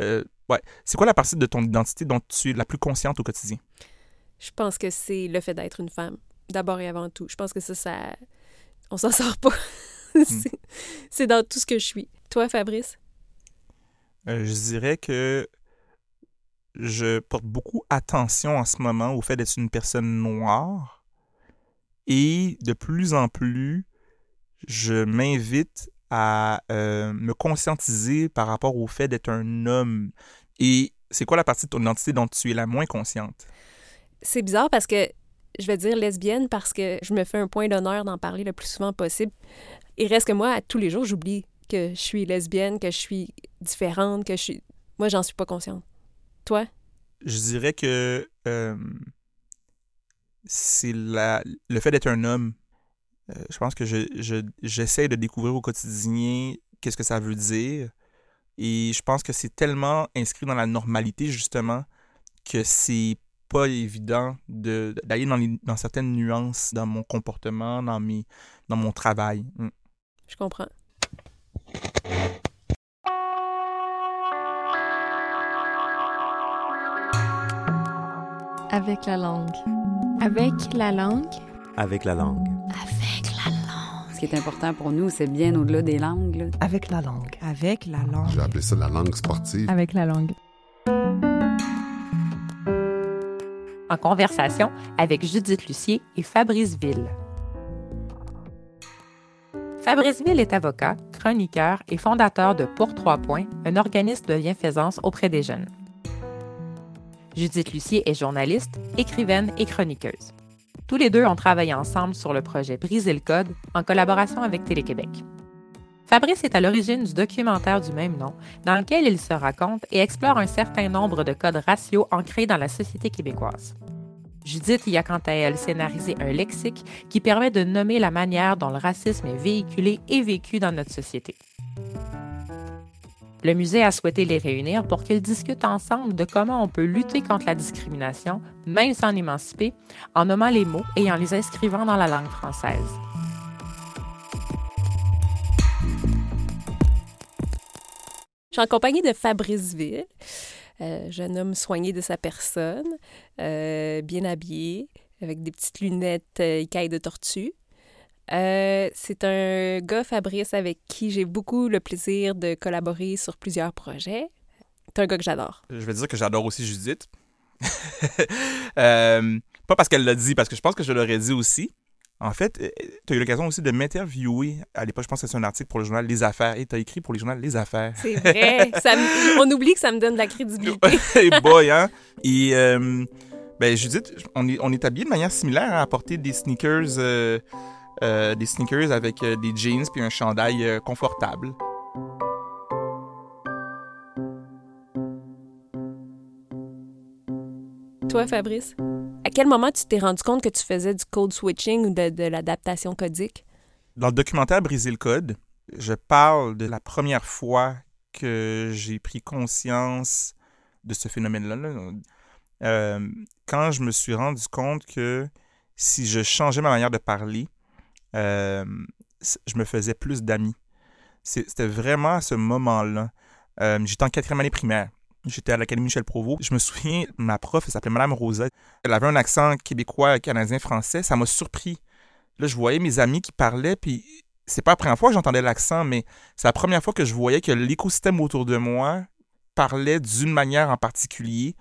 Euh, ouais. C'est quoi la partie de ton identité dont tu es la plus consciente au quotidien? Je pense que c'est le fait d'être une femme, d'abord et avant tout. Je pense que ça, ça... On s'en sort pas. C'est- c'est dans tout ce que je suis. Toi, Fabrice? Euh, je dirais que je porte beaucoup attention en ce moment au fait d'être une personne noire et de plus en plus, je m'invite à euh, me conscientiser par rapport au fait d'être un homme. Et c'est quoi la partie de ton identité dont tu es la moins consciente? C'est bizarre parce que je vais dire lesbienne parce que je me fais un point d'honneur d'en parler le plus souvent possible. Il reste que moi, à tous les jours, j'oublie que je suis lesbienne, que je suis différente, que je suis... Moi, j'en suis pas consciente. Toi? Je dirais que euh, c'est la, le fait d'être un homme. Euh, je pense que je, je- j'essaie de découvrir au quotidien qu'est-ce que ça veut dire. Et je pense que c'est tellement inscrit dans la normalité, justement, que c'est pas évident de, d'aller dans, les- dans certaines nuances dans mon comportement, dans, mes, dans mon travail. Mm. Je comprends. Avec la langue. Avec la langue. Avec la langue. Avec la langue. Ce qui est important pour nous, c'est bien au-delà des langues. là. Avec la langue. Avec la langue. J'ai appelé ça la langue sportive. Avec la langue. En conversation avec Judith Lucier et Fabrice Ville. Fabrice Ville est avocat, chroniqueur et fondateur de Pour Trois Points, un organisme de bienfaisance auprès des jeunes. Judith Lucier est journaliste, écrivaine et chroniqueuse. Tous les deux ont travaillé ensemble sur le projet Briser le Code en collaboration avec Télé-Québec. Fabrice est à l'origine du documentaire du même nom, dans lequel il se raconte et explore un certain nombre de codes raciaux ancrés dans la société québécoise. Judith y a quant à elle scénarisé un lexique qui permet de nommer la manière dont le racisme est véhiculé et vécu dans notre société. Le musée a souhaité les réunir pour qu'ils discutent ensemble de comment on peut lutter contre la discrimination, même sans émanciper, en nommant les mots et en les inscrivant dans la langue française. Je suis en compagnie de Fabrice Ville, euh, jeune homme soigné de sa personne, euh, bien habillé, avec des petites lunettes euh, écailles de tortue. Euh, c'est un gars, Fabrice, avec qui j'ai beaucoup le plaisir de collaborer sur plusieurs projets. C'est un gars que j'adore. Je vais dire que j'adore aussi Judith. Euh, pas parce qu'elle l'a dit, parce que je pense que je l'aurais dit aussi. En fait, tu as eu l'occasion aussi de m'interviewer. À l'époque, je pense que c'est un article pour le journal Les Affaires. Et tu as écrit pour le journal Les Affaires. C'est vrai. Ça me- on oublie que ça me donne de la crédibilité. hey boy, hein? Et, euh, ben, Judith, on est, on est de manière similaire à porter des sneakers, euh, euh, des sneakers avec euh, des jeans puis un chandail euh, confortable. Toi, Fabrice, à quel moment tu t'es rendu compte que tu faisais du code switching ou de, de l'adaptation codique? Dans le documentaire Briser le code, je parle de la première fois que j'ai pris conscience de ce phénomène-là. là. Euh, quand je me suis rendu compte que si je changeais ma manière de parler, euh, je me faisais plus d'amis. C'était vraiment à ce moment-là. Euh, J'étais en quatrième année primaire. J'étais à l'Académie Michel Provost. Je me souviens, ma prof, elle s'appelait Madame Rosa. Elle avait un accent québécois, canadien, français. Ça m'a surpris. Là, je voyais mes amis qui parlaient, puis c'est pas la première fois que j'entendais l'accent, mais c'est la première fois que je voyais que l'écosystème autour de moi parlait d'une manière en particulier,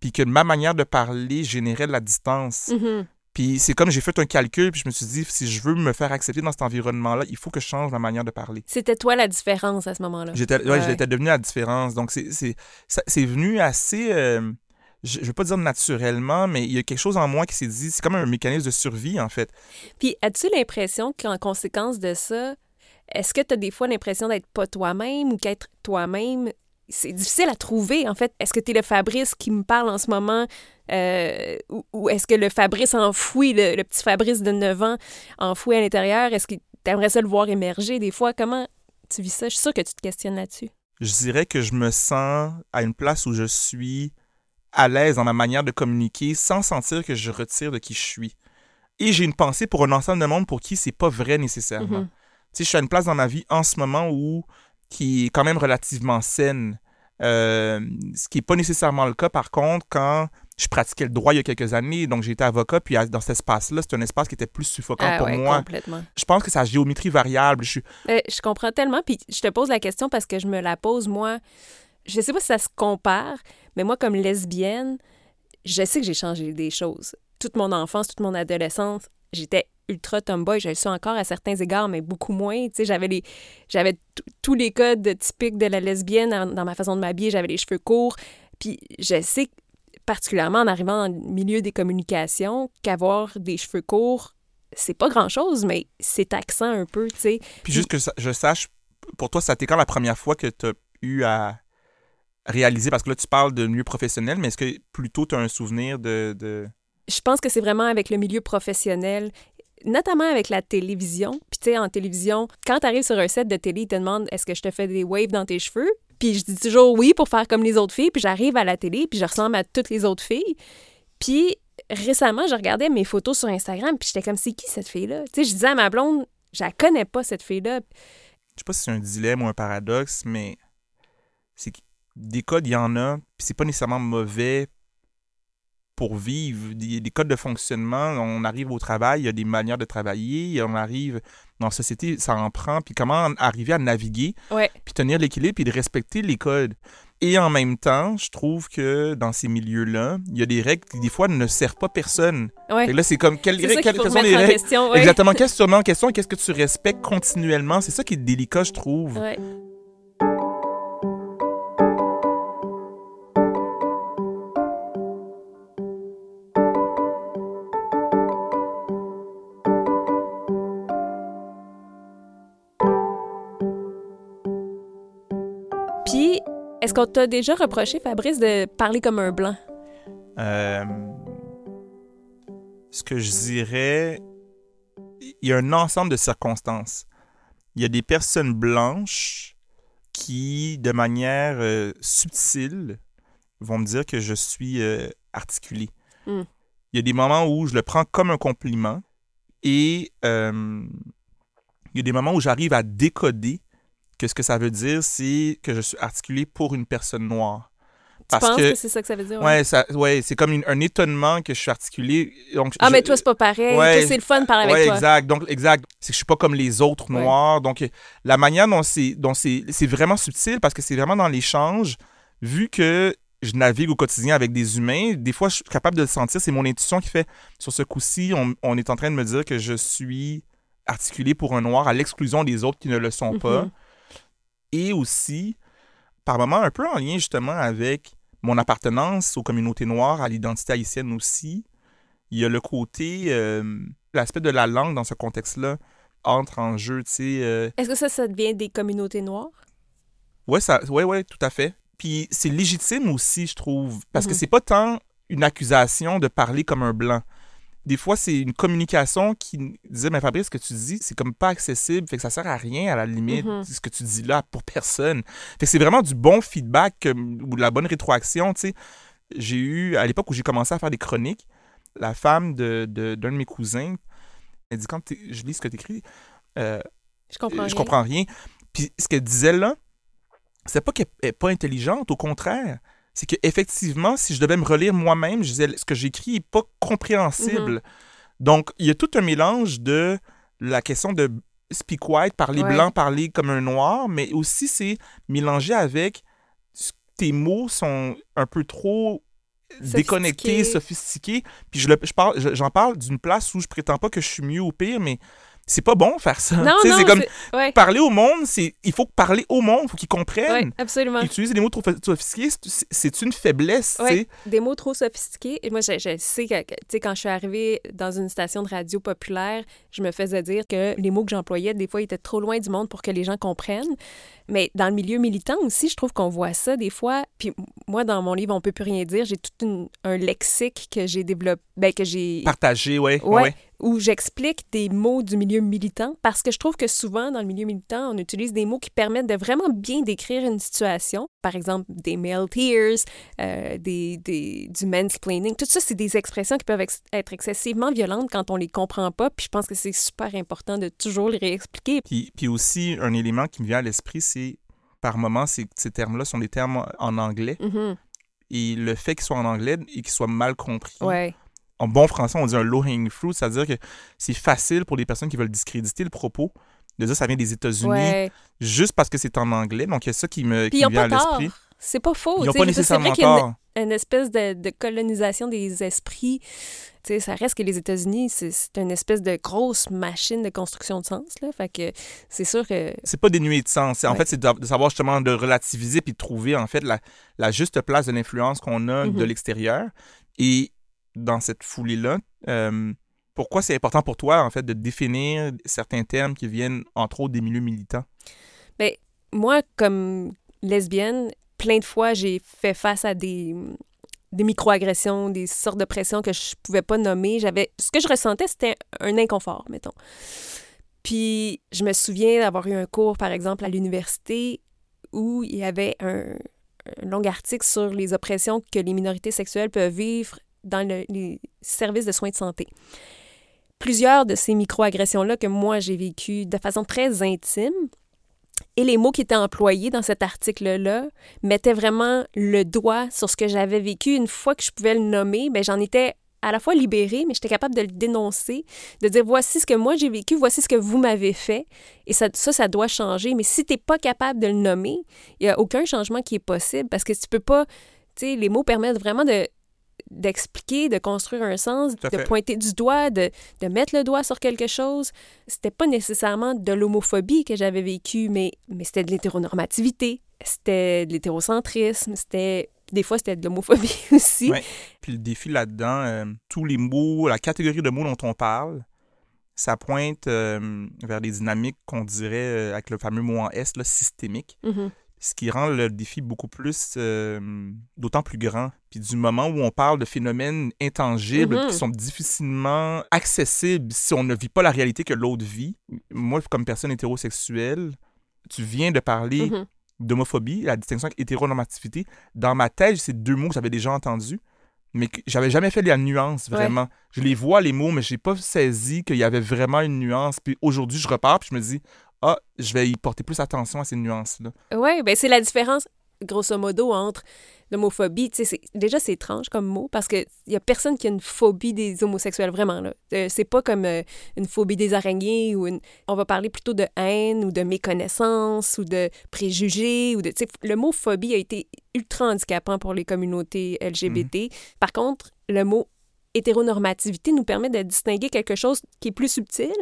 puis que ma manière de parler générait de la distance. Mhm. Puis c'est comme j'ai fait un calcul, puis je me suis dit, si je veux me faire accepter dans cet environnement-là, il faut que je change ma manière de parler. C'était toi la différence à ce moment-là. J'étais ouais, Ouais. j'étais devenu la différence. Donc, c'est c'est- ça- c'est venu assez. euh, je ne veux pas dire naturellement, mais il y a quelque chose en moi qui s'est dit. C'est comme un mécanisme de survie, en fait. Puis, as-tu l'impression qu'en conséquence de ça, est-ce que tu as des fois l'impression d'être pas toi-même ou qu'être toi-même, c'est difficile à trouver, en fait? Est-ce que tu es le Fabrice qui me parle en ce moment euh, ou, ou est-ce que le Fabrice enfoui, le, le petit Fabrice de 9 ans enfoui à l'intérieur, est-ce que tu aimerais ça le voir émerger des fois? Comment tu vis ça? Je suis sûre que tu te questionnes là-dessus. Je dirais que je me sens à une place où je suis à l'aise dans ma manière de communiquer sans sentir que je retire de qui je suis. Et j'ai une pensée pour un ensemble de monde pour qui c'est pas vrai nécessairement. Mhm. Tu sais, je suis à une place dans ma vie en ce moment où qui est quand même relativement saine. Euh, ce qui n'est pas nécessairement le cas, par contre, quand je pratiquais le droit il y a quelques années. Donc, été avocat, puis dans cet espace-là, c'est un espace qui était plus suffocant Ah pour ouais, moi. complètement. Je pense que c'est la géométrie variable. Je suis... Euh, je comprends tellement, puis je te pose la question parce que je me la pose, moi. Je sais pas si ça se compare, mais moi, comme lesbienne, je sais que j'ai changé des choses. Toute mon enfance, toute mon adolescence, j'étais ultra tomboy. Je le suis encore à certains égards, mais beaucoup moins. Tu sais, j'avais les, j'avais tous les codes typiques de la lesbienne dans, ma façon de m'habiller. J'avais les cheveux courts. Puis je sais, particulièrement en arrivant dans le milieu des communications, qu'avoir des cheveux courts, c'est pas grand-chose, mais c'est taxant un peu, tu sais. Puis juste que je sache, pour toi, ça été quand la première fois que tu as eu à réaliser, parce que là, tu parles de milieu professionnel, mais est-ce que plutôt tu as un souvenir de... de... je pense que c'est vraiment avec le milieu professionnel, notamment avec la télévision. Puis tu sais, en télévision, quand tu arrives sur un set de télé, ils te demandent est-ce que je te fais des waves dans tes cheveux? Puis je dis toujours oui pour faire comme les autres filles. Puis j'arrive à la télé, puis je ressemble à toutes les autres filles. Puis récemment, je regardais mes photos sur Instagram, puis j'étais comme c'est qui cette fille-là? Tu sais, je disais à ma blonde, je la connais pas cette fille-là. Je sais pas si c'est un dilemme ou un paradoxe, mais c'est des codes, il y en a, puis c'est pas nécessairement mauvais pour vivre. Des, des codes de fonctionnement, on arrive au travail, il y a des manières de travailler, on arrive dans la société, ça en prend, puis comment arriver à naviguer, Ouais. puis tenir l'équilibre, puis de respecter les codes. Et en même temps, je trouve que dans ces milieux-là, il y a des règles qui, des fois, ne servent pas personne. Ouais. Que là, c'est comme, quelles, quelles, sont les règles? question. ouais. Exactement. Qu'est-ce que tu remets en question et qu'est-ce que tu respectes continuellement? C'est ça qui est délicat, je trouve. Qu'on t'a déjà reproché, Fabrice, de parler comme un blanc? Euh, ce que je dirais, il y a un ensemble de circonstances. Il y a des personnes blanches qui, de manière euh, subtile, vont me dire que je suis euh, articulé. Hmm. Il y a des moments où je le prends comme un compliment et il y a des moments où j'arrive à décoder que ce que ça veut dire, c'est que je suis articulé pour une personne noire. Tu penses que, c'est ça que ça veut dire? Ouais, ouais? c'est comme une- un étonnement que je suis articulé. Donc, Ah, je- mais toi, c'est pas pareil. Ouais, c'est le fun de parler ouais, avec toi. exact. Donc, exact. C'est que je suis pas comme les autres noirs. Donc, la manière dont c'est, dont c'est, c'est vraiment subtil parce que c'est vraiment dans l'échange. Vu que je navigue au quotidien avec des humains, des fois, je suis capable de le sentir. C'est mon intuition qui fait, sur ce coup-ci, on, on est en train de me dire que je suis articulé pour un noir à l'exclusion des autres qui ne le sont pas. Et aussi, par moments, un peu en lien justement avec mon appartenance aux communautés noires, à l'identité haïtienne aussi. Il y a le côté, euh, l'aspect de la langue dans ce contexte-là entre en jeu, tu sais. euh, Est-ce que ça, ça devient des communautés noires? Ouais, ça, ouais, ouais, tout à fait. Puis c'est légitime aussi, je trouve, parce que Mhm. c'est pas tant une accusation de parler comme un blanc. Des fois, c'est une communication qui disait, mais Fabrice, ce que tu dis, c'est comme pas accessible, fait que ça sert à rien à la limite, Mhm. ce que tu dis là pour personne. Fait que c'est vraiment du bon feedback euh, ou de la bonne rétroaction, tu sais. J'ai eu, à l'époque où j'ai commencé à faire des chroniques, la femme de, de- d'un de, mes cousins, elle dit, quand je lis ce que tu écris, Je comprends je rien. comprends rien. Puis ce qu'elle disait là, c'est pas qu'elle est pas intelligente, au contraire. C'est qu'effectivement, si je devais me relire moi-même, je disais ce que j'écris n'est pas compréhensible. Mhm. Donc, il y a tout un mélange de la question de speak white, parler Ouais. blanc, parler comme un noir, mais aussi c'est mélangé avec tes mots sont un peu trop déconnectés, Sophistiqués. Puis je le- je parle- je- j'en parle d'une place où je prétends pas que je suis mieux ou pire, mais c'est pas bon faire ça. Non, non, c'est comme c'est- ouais, parler au monde, c'est il faut parler au monde, il faut qu'ils comprennent. ouais, absolument. Utiliser des mots trop sophistiqués, c'est- une faiblesse, Ouais, des mots trop sophistiqués. Moi, je, je sais que, quand je suis arrivée dans une station de radio populaire, je me faisais dire que les mots que j'employais, des fois, étaient trop loin du monde pour que les gens comprennent. Mais dans le milieu militant aussi, je trouve qu'on voit ça des fois. Puis moi, dans mon livre, On peut plus rien dire, j'ai tout une- un lexique que j'ai développé, ben, que j'ai Partager, ouais. Ouais. Où j'explique des mots du milieu militant parce que je trouve que souvent dans le milieu militant, on utilise des mots qui permettent de vraiment bien décrire une situation. Par exemple, des male tears, euh, des, des, du mansplaining. Tout ça, c'est des expressions qui peuvent ex- être excessivement violentes quand on les comprend pas. Puis je pense que c'est super important de toujours les réexpliquer. Puis, puis aussi, un élément qui me vient à l'esprit, c'est par moment, ces, ces termes-là sont des termes en anglais. Mhm. Et le fait qu'ils soient en anglais et qu'ils soient mal compris, Ouais. En bon français, on dit un low-hanging fruit, c'est-à-dire que c'est facile pour les personnes qui veulent discréditer le propos de dire ça vient des États-Unis Ouais. juste parce que c'est en anglais. Donc, il y a ça qui me qui vient à l'esprit. C'est pas faux. Ils n'ont pas dire, c'est vrai nécessairement qu'il y a une- une espèce de, de colonisation des esprits. Tu sais, ça reste que les États-Unis, c'est une espèce de grosse machine de construction de sens. Là. Fait que c'est sûr que. C'est pas dénué de sens. En Ouais. fait, c'est de, de savoir justement de relativiser puis de trouver en fait la, la juste place de l'influence qu'on a de Mhm. l'extérieur. Et dans cette foulée-là, euh, pourquoi c'est important pour toi en fait de définir certains termes qui viennent entre autres des milieux militants? Moi, comme lesbienne, plein de fois, j'ai fait face à des, des microagressions, des sortes de pressions que je pouvais pas nommer. J'avais ce que je ressentais, c'était un inconfort, mettons. Puis je me souviens d'avoir eu un cours, par exemple, à l'université où il y avait un long article sur les oppressions que les minorités sexuelles peuvent vivre dans le- les services de soins de santé. Plusieurs de ces microagressions-là que moi j'ai vécues de façon très intime, et les mots qui étaient employés dans cet article-là mettaient vraiment le doigt sur ce que j'avais vécu. Une fois que je pouvais le nommer, ben j'en étais à la fois libérée, mais j'étais capable de le dénoncer, de dire voici ce que moi j'ai vécu, voici ce que vous m'avez fait, et ça, ça, ça doit changer. Mais si tu n'es pas capable de le nommer, il n'y a aucun changement qui est possible parce que tu peux pas, tu sais, les mots permettent vraiment de d'expliquer, de construire un sens, de pointer du doigt, de, de mettre le doigt sur quelque chose. C'était pas nécessairement de l'homophobie que j'avais vécu, mais, mais c'était de l'hétéronormativité, c'était de l'hétérocentrisme, c'était... Des fois, c'était de l'homophobie aussi. Ouais. Puis le défi là-dedans, euh, tous les mots, la catégorie de mots dont on parle, ça pointe euh, vers des dynamiques qu'on dirait, euh, avec le fameux mot en S, là, systémique. Mhm. Ce qui rend le défi beaucoup plus, euh, d'autant plus grand. Puis du moment où on parle de phénomènes intangibles Mhm. qui sont difficilement accessibles si on ne vit pas la réalité que l'autre vit, moi, comme personne hétérosexuelle, tu viens de parler Mhm. d'homophobie, la distinction avec hétéronormativité. Dans ma tête, c'est deux mots que j'avais déjà entendus, mais que j'avais jamais fait la nuance, vraiment. Je les vois, les mots, mais j'ai pas saisi qu'il y avait vraiment une nuance. Puis aujourd'hui, je repars, puis je me dis, ah, je vais y porter plus attention à ces nuances-là. Oui, ben c'est la différence, grosso modo, entre l'homophobie. Déjà, c'est étrange comme mot parce qu'il y a personne qui a une phobie des homosexuels, vraiment. là. Euh, c'est pas comme euh, une phobie des araignées ou une... On va parler plutôt de haine ou de méconnaissance ou de préjugés. Ou de... Le mot phobie a été ultra handicapant pour les communautés LGBT. Par contre, le mot hétéronormativité nous permet de distinguer quelque chose qui est plus subtil,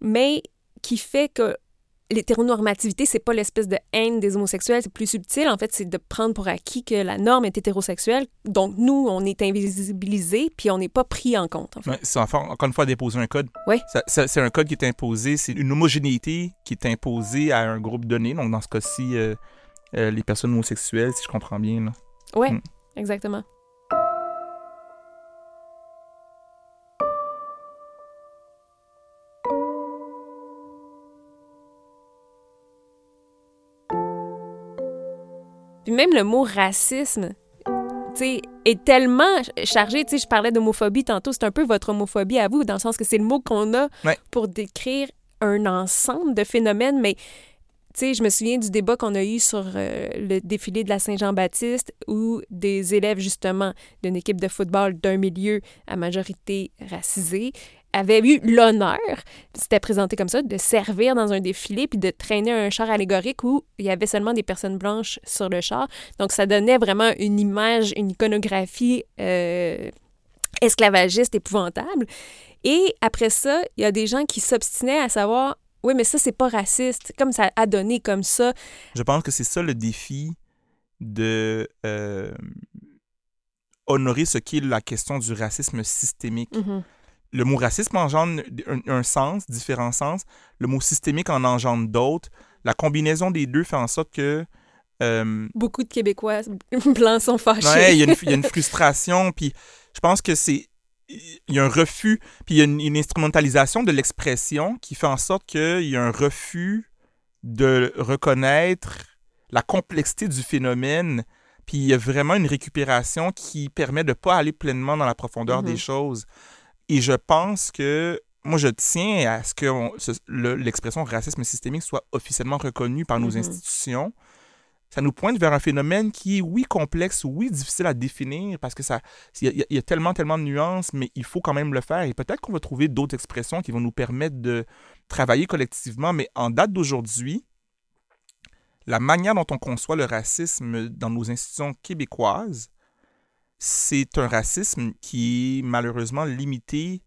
mais qui fait que l'hétéronormativité, c'est pas l'espèce de haine des homosexuels, c'est plus subtil. En fait, c'est de prendre pour acquis que la norme est hétérosexuelle. Donc, nous, on est invisibilisés, puis on n'est pas pris en compte, en fait. Ouais, c'est enfin, encore une fois d'imposer un code. Oui. C'est un code qui est imposé, c'est une homogénéité qui est imposée à un groupe donné. Donc, dans ce cas-ci, euh, euh, les personnes homosexuelles, si je comprends bien. Là. Ouais, Mm. exactement. Puis même le mot racisme, tu sais, est tellement chargé. Tu sais, je parlais d'homophobie tantôt, c'est un peu votre homophobie à vous, dans le sens que c'est le mot qu'on a Ouais. pour décrire un ensemble de phénomènes, mais tu sais, je me souviens du débat qu'on a eu sur euh, le défilé de la Saint-Jean-Baptiste où des élèves, justement, d'une équipe de football d'un milieu à majorité racisée avaient eu l'honneur, c'était présenté comme ça, de servir dans un défilé puis de traîner un char allégorique où il y avait seulement des personnes blanches sur le char. Donc, ça donnait vraiment une image, une iconographie euh, esclavagiste épouvantable. Et après ça, il y a des gens qui s'obstinaient à savoir oui, mais ça, c'est pas raciste. Comme ça a donné comme ça. Je pense que c'est ça le défi de euh, honorer ce qui est la question du racisme systémique. Mhm. Le mot racisme engendre un, un sens, différents sens. Le mot systémique en engendre d'autres. La combinaison des deux fait en sorte que euh, Beaucoup de Québécois blancs sont fâchés. Ouais, il y, a une- il y a une frustration, puis je pense que c'est. Il y a un refus, puis il y a une, une instrumentalisation de l'expression qui fait en sorte qu'il y a un refus de reconnaître la complexité du phénomène, puis il y a vraiment une récupération qui permet de ne pas aller pleinement dans la profondeur Mhm. des choses. Et je pense que. Moi, je tiens à ce que le- l'expression racisme systémique soit officiellement reconnue par nos Mhm. institutions ça nous pointe vers un phénomène qui est, oui, complexe, oui, difficile à définir, parce que ça, il y, a- il y a tellement, tellement de nuances, mais il faut quand même le faire. Et peut-être qu'on va trouver d'autres expressions qui vont nous permettre de travailler collectivement, mais en date d'aujourd'hui, la manière dont on conçoit le racisme dans nos institutions québécoises, c'est un racisme qui est malheureusement limité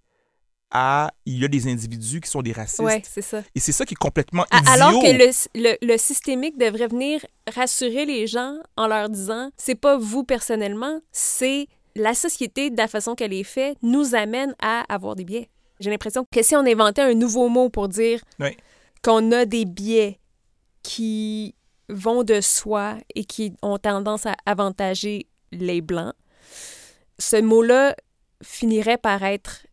à il y a des individus qui sont des racistes. Ouais, c'est ça. Et c'est ça qui est complètement idiot. Alors que le, le, le systémique devrait venir rassurer les gens en leur disant c'est pas vous personnellement, c'est la société, de la façon qu'elle est faite, nous amène à avoir des biais. J'ai l'impression que si on inventait un nouveau mot pour dire Oui. qu'on a des biais qui vont de soi et qui ont tendance à avantager les Blancs, ce mot-là finirait par être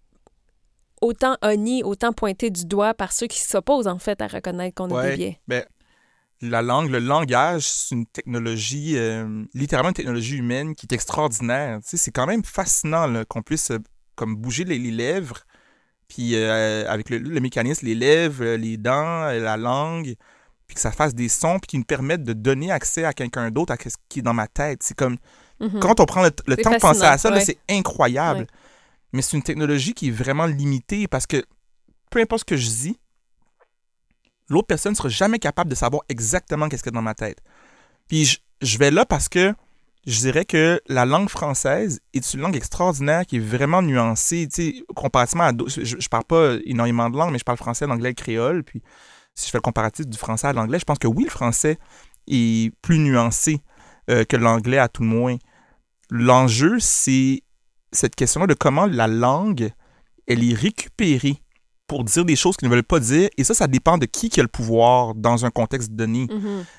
autant honni, autant pointé du doigt par ceux qui s'opposent en fait à reconnaître qu'on a Ouais. des biais. Ben, la langue, le langage, c'est une technologie, euh, littéralement une technologie humaine qui est extraordinaire. Tu sais, c'est quand même fascinant qu'on puisse euh, comme bouger les, les lèvres, puis euh, avec le, le mécanisme, les lèvres, les dents, la langue, puis que ça fasse des sons, puis qui nous permettent de donner accès à quelqu'un d'autre, à ce qui est dans ma tête. C'est comme, Mhm. quand on prend le, temps de penser à ça, ouais. c'est incroyable. Ouais. Mais c'est une technologie qui est vraiment limitée parce que peu importe ce que je dis, l'autre personne ne sera jamais capable de savoir exactement qu'est-ce qu'il y a dans ma tête. Puis je, je vais là parce que je dirais que la langue française est une langue extraordinaire qui est vraiment nuancée, tu sais, comparativement à d'autres. Je, je parle pas énormément de langues, mais je parle français, l'anglais, le créole. Puis si je fais le comparatif du français à l'anglais, je pense que oui, le français est plus nuancé euh, que l'anglais à tout le moins. L'enjeu, c'est cette question-là de comment la langue, elle est récupérée pour dire des choses qu'ils ne veulent pas dire. Et ça, ça dépend de qui qui a le pouvoir dans un contexte donné. Tu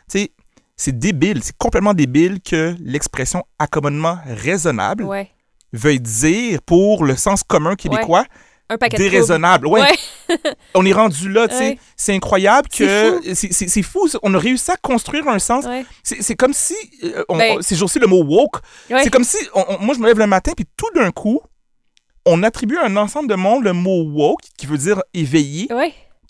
sais, c'est débile, c'est complètement débile que l'expression accommodement raisonnable Ouais. veuille dire pour le sens commun québécois Un paquet de. Ouais, Ouais. on est rendu là, tu sais. Ouais. C'est incroyable que. C'est fou, on a réussi à construire un sens. Ouais. C'est comme si. on- Ben- on- ces jours-ci, le mot woke. C'est comme si. on- on- moi, je me lève le matin, puis tout d'un coup, on attribue à un ensemble de monde le mot woke, qui veut dire éveillé,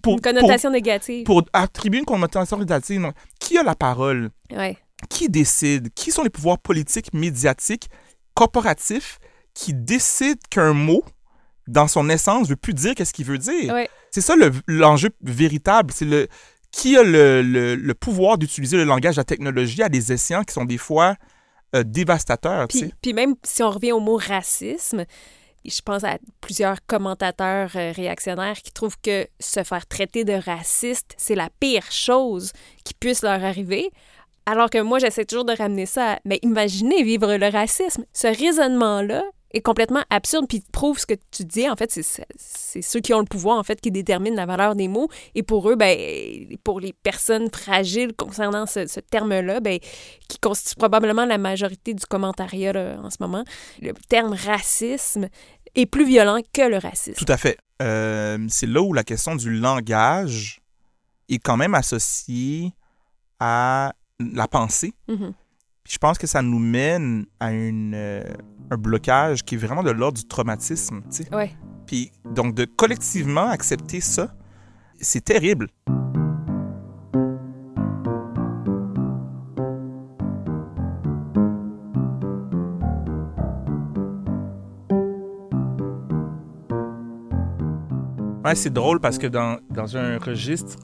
pour, Une connotation négative. pour, attribuer une connotation négative. Non. Qui a la parole? Ouais. qui décide? Qui sont les pouvoirs politiques, médiatiques, corporatifs qui décident qu'un mot, dans son essence, veut plus dire qu'est-ce qu'il veut dire? Ouais. C'est ça le- l'enjeu véritable. C'est le qui a le, le- le pouvoir d'utiliser le langage de la technologie à des escients qui sont des fois euh, dévastateurs. Puis, puis même si on revient au mot racisme, je pense à plusieurs commentateurs euh, réactionnaires qui trouvent que se faire traiter de raciste, c'est la pire chose qui puisse leur arriver. Alors que moi, j'essaie toujours de ramener ça à, mais imaginez vivre le racisme. Ce raisonnement-là est complètement absurde, puis prouve ce que tu dis. En fait, c'est- ceux qui ont le pouvoir, en fait, qui déterminent la valeur des mots. Et pour eux, ben, pour les personnes fragiles concernant ce, ce terme-là, ben, qui constitue probablement la majorité du commentariat là, en ce moment, le terme racisme est plus violent que le racisme. Tout à fait. Euh, c'est là où la question du langage est quand même associée à la pensée. Mhm. Puis je pense que ça nous mène à une, euh, un blocage qui est vraiment de l'ordre du traumatisme. tu sais. Ouais. Puis donc de collectivement accepter ça, c'est terrible. Ouais, c'est drôle parce que dans, dans un registre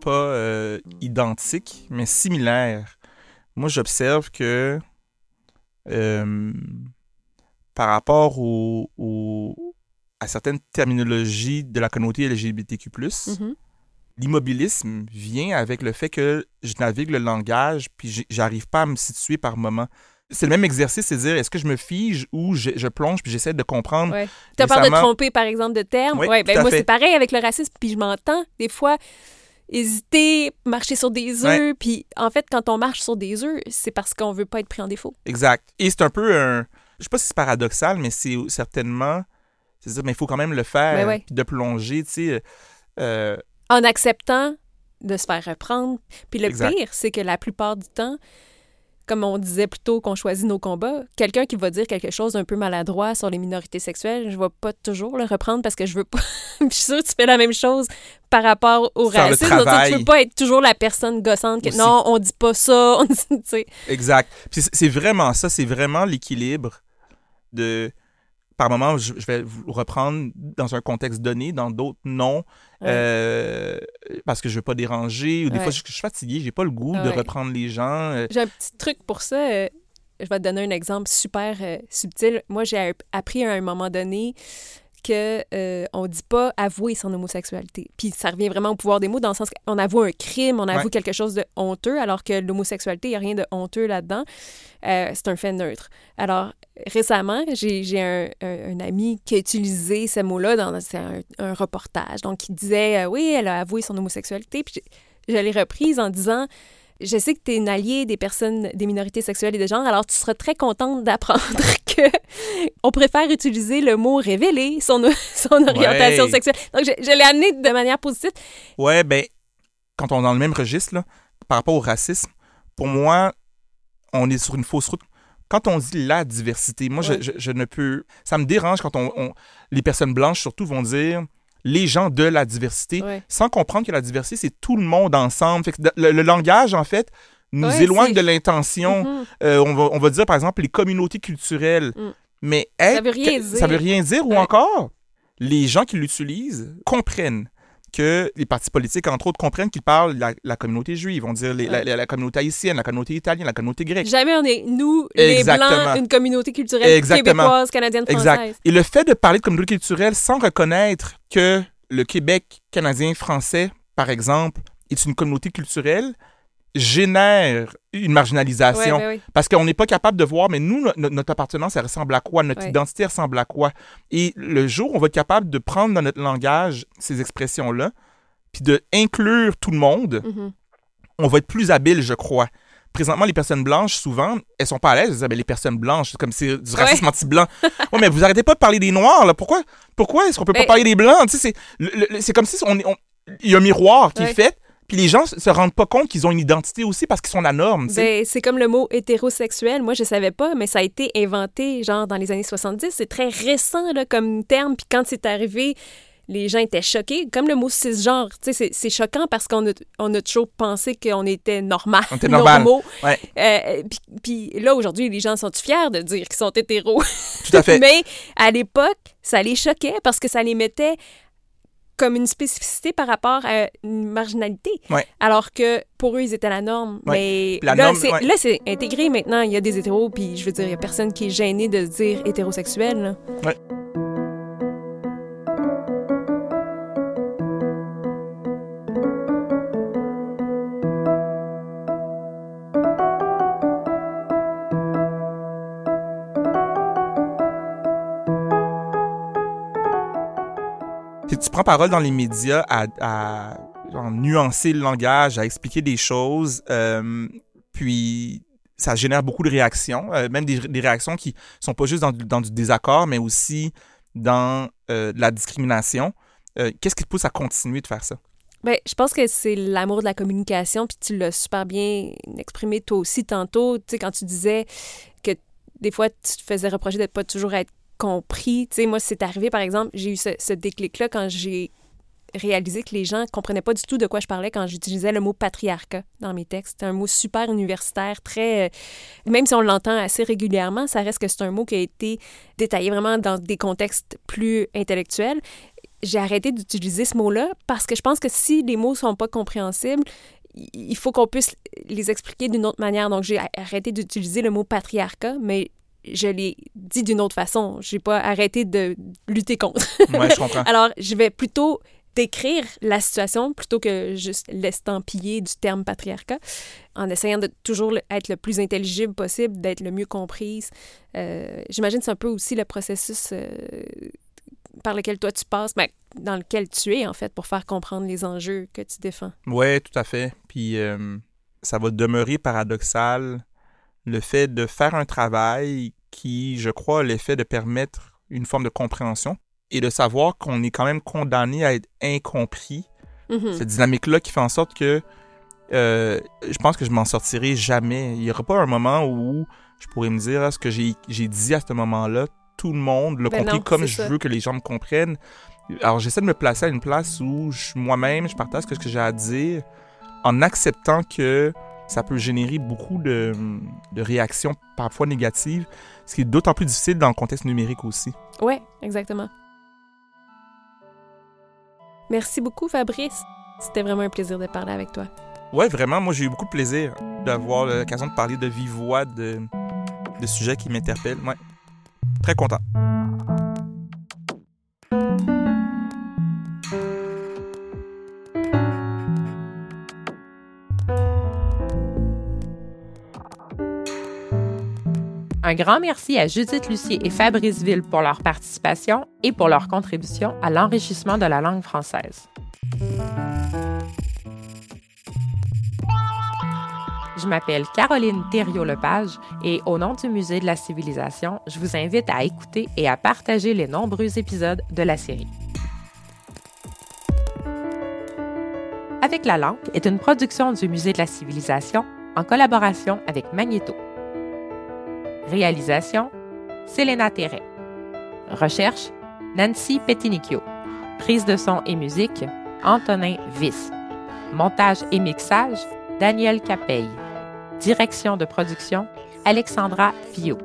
pas euh, identique, mais similaire, moi j'observe que euh, par rapport au, au- à certaines terminologies de la communauté LGBTQ+, Mhm. l'immobilisme vient avec le fait que je navigue le langage puis j'arrive pas à me situer par moment. C'est le même exercice, c'est dire est-ce que je me fige ou je, je plonge puis j'essaie de comprendre. Ouais. Tu as peur de tromper, par exemple, de termes? Oui, ouais, ben moi, c'est pareil avec le racisme, puis je m'entends des fois hésiter, marcher sur des œufs. Puis en fait, quand on marche sur des œufs, c'est parce qu'on veut pas être pris en défaut. Exact. Et c'est un peu un. Je sais pas si c'est paradoxal, mais c'est certainement. C'est dire, mais il faut quand même le faire. Ben ouais. Puis de plonger, tu sais. euh, En acceptant de se faire reprendre. Puis le Exact. pire, c'est que la plupart du temps, comme on disait plus tôt qu'on choisit nos combats, quelqu'un qui va dire quelque chose d'un peu maladroit sur les minorités sexuelles, je vais pas toujours le reprendre parce que je veux pas. je suis sûre que tu fais la même chose par rapport au Faire racisme. Tu. Tu veux pas être toujours la personne gossante que Aussi. non, on dit pas ça. On dit. Exact. C'est vraiment ça, c'est vraiment l'équilibre de. Par moment, je, je vais vous reprendre dans un contexte donné, dans d'autres non, Ouais. euh, parce que je veux pas déranger. Ou des Ouais. fois, je, je suis fatigué, j'ai pas le goût de reprendre les gens. euh, J'ai un petit truc pour ça. euh, je vais te donner un exemple super subtil. Moi, j'ai appris à un moment donné que euh, on dit pas avouer son homosexualité. Puis ça revient vraiment au pouvoir des mots dans le sens qu'on avoue un crime, on avoue Ouais. quelque chose de honteux, alors que l'homosexualité, il n'y a rien de honteux là-dedans. Euh, c'est un fait neutre. Alors, récemment, j'ai un, un- un ami qui a utilisé ce mot-là dans un, un reportage. Donc, il disait, euh, oui, elle a avoué son homosexualité. Puis je, je l'ai reprise en disant, je sais que tu es une alliée des personnes, des minorités sexuelles et de genre, alors tu seras très contente d'apprendre que on préfère utiliser le mot révéler son, son orientation Ouais. sexuelle. Donc, je, je l'ai amené de manière positive. Ouais, ben, quand on est dans le même registre, là, par rapport au racisme, pour moi, on est sur une fausse route. Quand on dit la diversité, moi, je- Ouais. je, je ne peux. Ça me dérange quand on, on- les personnes blanches, surtout, vont dire les gens de la diversité, Ouais. sans comprendre que la diversité, c'est tout le monde ensemble. Fait que le, le langage, en fait, nous Ouais, éloigne de l'intention. Mhm. Euh, on, va, on va dire, par exemple, les communautés culturelles. Mm. Mais Ça veut rien Ça dire. veut rien dire. Ou encore, les gens qui l'utilisent comprennent que les partis politiques, entre autres, comprennent qu'ils parlent de la, la communauté juive. On dire les- la, Ouais. la- la communauté haïtienne, la communauté italienne, la communauté grecque. Jamais on est, nous, les. Blancs, une communauté culturelle Exactement. québécoise, canadienne, française. Exact. Et le fait de parler de communauté culturelle sans reconnaître que le Québec canadien français, par exemple, est une communauté culturelle, génère une marginalisation. ouais, ouais. Parce qu'on n'est pas capable de voir, mais nous, no- no- notre appartenance, elle ressemble à quoi? Notre identité ressemble à quoi? Et le jour où on va être capable de prendre dans notre langage ces expressions-là, puis de inclure tout le monde, Mhm. on va être plus habile, je crois. Présentement, les personnes blanches, souvent, elles sont pas à l'aise. Elles disent, Ah, ben, les personnes blanches, c'est comme c'est du racisme anti-blanc. ouais, mais vous arrêtez pas de parler des noirs, là. Pourquoi, pourquoi est-ce qu'on peut pas Ben- parler des blancs? Tu sais, c'est, comme si on, il y a un miroir qui est fait, puis les gens se se rendent pas compte qu'ils ont une identité aussi parce qu'ils sont la norme. Ben, c'est comme le mot hétérosexuel. Moi, je savais pas, mais ça a été inventé, genre, dans les années 70. C'est très récent, là, comme terme. Puis quand c'est arrivé, les gens étaient choqués. Comme le mot cisgenre. C'est- c'est choquant parce qu'on a, on a toujours pensé qu'on était normal. On était normal. normaux. Ouais. Euh, puis, puis là, aujourd'hui, les gens sont fiers de dire qu'ils sont hétéros? Tout à fait. Mais à l'époque, ça les choquait parce que ça les mettait comme une spécificité par rapport à une marginalité. Ouais. Alors que pour eux, ils étaient la norme. Ouais. Mais La là, norme, c'est, ouais. là, c'est intégré maintenant. Il y a des hétéros, puis je veux dire, il y a personne qui est gêné de se dire hétérosexuel. là. Tu prends parole dans les médias à, nuancer le langage, à expliquer des choses, euh, puis ça génère beaucoup de réactions, euh, même des, réactions qui sont pas juste dans, du- désaccord, mais aussi dans euh, la discrimination. Qu'est-ce qui te pousse à continuer de faire ça? Ben, je pense que c'est l'amour de la communication, puis tu l'as super bien exprimé toi aussi tantôt, tu sais, quand tu disais que des fois, tu te faisais reprocher de pas toujours être compris. Tu sais, moi, c'est arrivé, par exemple, j'ai eu ce, ce déclic-là quand j'ai réalisé que les gens comprenaient pas du tout de quoi je parlais quand j'utilisais le mot patriarcat dans mes textes. C'est un mot super universitaire, très... euh, Même si on l'entend assez régulièrement, ça reste que c'est un mot qui a été détaillé vraiment dans des contextes plus intellectuels j'ai arrêté d'utiliser ce mot-là parce que je pense que si les mots sont pas compréhensibles, il faut qu'on puisse les expliquer d'une autre manière. Donc, j'ai arrêté d'utiliser le mot patriarcat, mais je l'ai dit d'une autre façon. J'ai pas arrêté de lutter contre. Ouais, je comprends. Alors, je vais plutôt décrire la situation plutôt que juste l'estampiller du terme patriarcat, en essayant de toujours être le plus intelligible possible, d'être le mieux comprise. Euh, J'imagine que c'est un peu aussi le processus euh, par lequel toi tu passes, mais dans lequel tu es, en fait, pour faire comprendre les enjeux que tu défends. Ouais, tout à fait. Puis euh, ça va demeurer paradoxal le fait de faire un travail qui, je crois, a l'effet de permettre une forme de compréhension et de savoir qu'on est quand même condamné à être incompris. Mhm. Cette dynamique-là qui fait en sorte que euh, je pense que je m'en sortirai jamais. Il n'y aura pas un moment où je pourrais me dire ah, ce que j'ai dit à ce moment-là, tout le monde l'a Ben compris non, comme je ça. veux que les gens me comprennent. Alors j'essaie de me placer à une place où moi-même, je partage ce que j'ai à dire en acceptant que ça peut générer beaucoup de, de réactions parfois négatives, ce qui est d'autant plus difficile dans le contexte numérique aussi. Ouais, exactement. Merci beaucoup, Fabrice. C'était vraiment un plaisir de parler avec toi. Ouais, vraiment, moi j'ai eu beaucoup de plaisir d'avoir l'occasion de parler de vive voix de, de sujets qui m'interpellent. Ouais. Très content. Un grand merci à Judith Lucier et Fabrice Ville pour leur participation et pour leur contribution à l'enrichissement de la langue française. Je m'appelle Caroline Thériault-Lepage et au nom du Musée de la Civilisation, je vous invite à écouter et à partager les nombreux épisodes de la série. Avec la langue est une production du Musée de la Civilisation en collaboration avec Magnéto. Réalisation Selena Terret. Recherche Nancy Petinicchio. Prise de son et musique Antonin Viss. Montage et mixage Daniel Capeille. Direction de production Alexandra Fillot.